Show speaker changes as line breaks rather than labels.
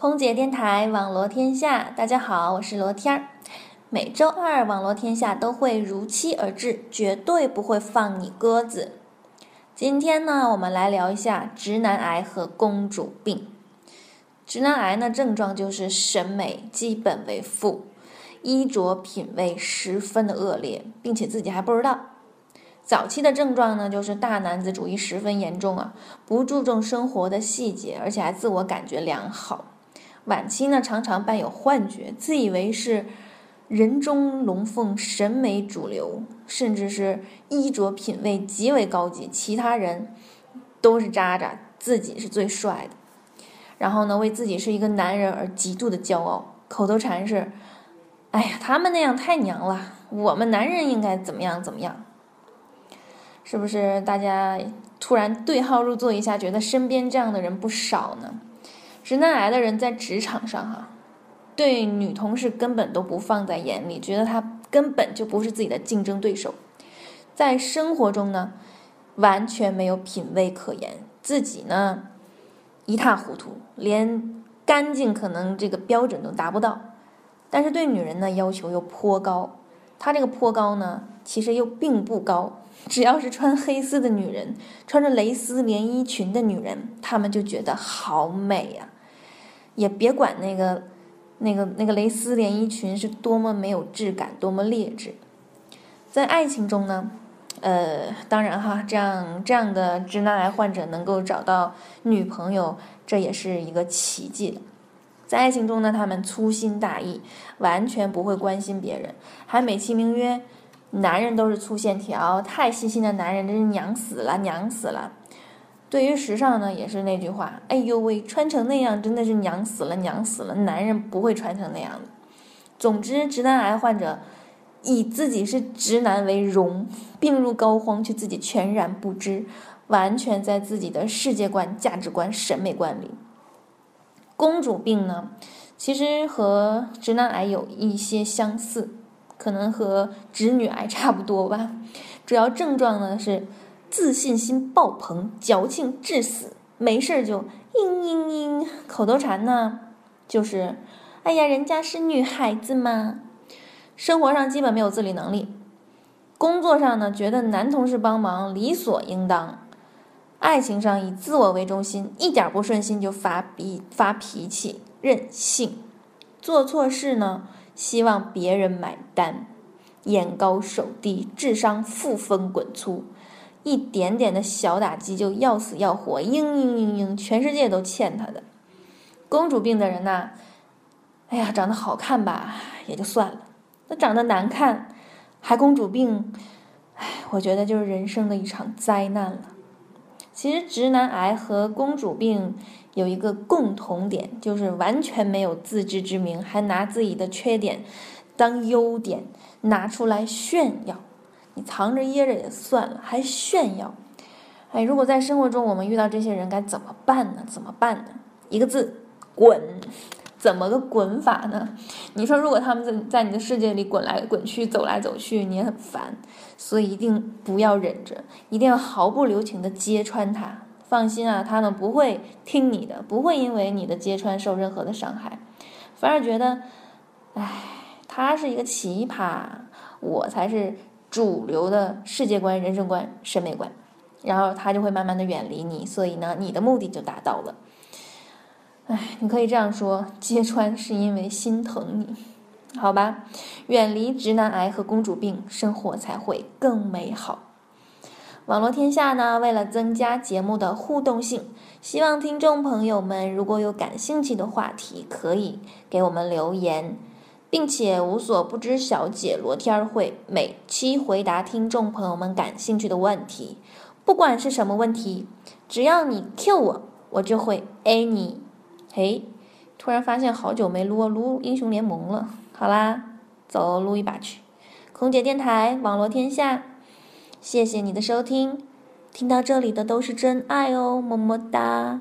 空姐电台网罗天下，大家好，我是罗天儿。每周二网罗天下都会如期而至，绝对不会放你鸽子。今天呢，我们来聊一下直男癌和公主病。直男癌呢，症状就是审美基本为负，衣着品味十分的恶劣，并且自己还不知道。早期的症状呢，就是大男子主义十分严重啊，不注重生活的细节，而且还自我感觉良好。晚期呢，常常伴有幻觉，自以为是人中龙凤，审美主流，甚至是衣着品味极为高级，其他人都是渣渣，自己是最帅的。然后呢，为自己是一个男人而极度的骄傲，口头禅是：“哎呀，他们那样太娘了，我们男人应该怎么样怎么样。”是不是大家突然对号入座一下，觉得身边这样的人不少呢？直男癌的人在职场上哈，对女同事根本都不放在眼里，觉得她根本就不是自己的竞争对手。在生活中呢，完全没有品味可言，自己呢一塌糊涂，连干净可能这个标准都达不到。但是对女人呢要求又颇高，他这个颇高呢，其实又并不高。只要是穿黑丝的女人，穿着蕾丝连衣裙的女人，她们就觉得好美呀。也别管那个、那个、那个蕾丝连衣裙是多么没有质感，多么劣质。在爱情中呢，呃，当然哈，这样这样的直男癌患者能够找到女朋友，这也是一个奇迹了。在爱情中呢，他们粗心大意，完全不会关心别人，还美其名曰。男人都是粗线条，太细心的男人真是娘死了，娘死了。对于时尚呢，也是那句话，哎呦喂，穿成那样真的是娘死了，娘死了。男人不会穿成那样的。总之，直男癌患者以自己是直男为荣，病入膏肓，却自己全然不知，完全在自己的世界观、价值观、审美观里。公主病呢，其实和直男癌有一些相似。可能和直女癌差不多吧，主要症状呢是自信心爆棚、矫情致死，没事儿就嘤嘤嘤。口头禅呢就是“哎呀，人家是女孩子嘛”。生活上基本没有自理能力，工作上呢觉得男同事帮忙理所应当，爱情上以自我为中心，一点不顺心就发脾发脾气，任性，做错事呢。希望别人买单，眼高手低，智商负分滚粗，一点点的小打击就要死要活，嘤嘤嘤嘤，全世界都欠他的。公主病的人呐，哎呀，长得好看吧也就算了，那长得难看还公主病，哎，我觉得就是人生的一场灾难了。其实直男癌和公主病。有一个共同点，就是完全没有自知之明，还拿自己的缺点当优点拿出来炫耀。你藏着掖着也算了，还炫耀。哎，如果在生活中我们遇到这些人，该怎么办呢？怎么办呢？一个字，滚！怎么个滚法呢？你说，如果他们在在你的世界里滚来滚去、走来走去，你也很烦。所以一定不要忍着，一定要毫不留情的揭穿他。放心啊，他们不会听你的，不会因为你的揭穿受任何的伤害，反而觉得，哎，他是一个奇葩，我才是主流的世界观、人生观、审美观，然后他就会慢慢的远离你，所以呢，你的目的就达到了。哎，你可以这样说，揭穿是因为心疼你，好吧？远离直男癌和公主病，生活才会更美好。网络天下呢，为了增加节目的互动性，希望听众朋友们如果有感兴趣的话题，可以给我们留言，并且无所不知小姐罗天儿会每期回答听众朋友们感兴趣的问题，不管是什么问题，只要你 Q 我，我就会 A 你。嘿，突然发现好久没撸撸英雄联盟了，好啦，走撸一把去。空姐电台，网络天下。谢谢你的收听，听到这里的都是真爱哦，么么哒。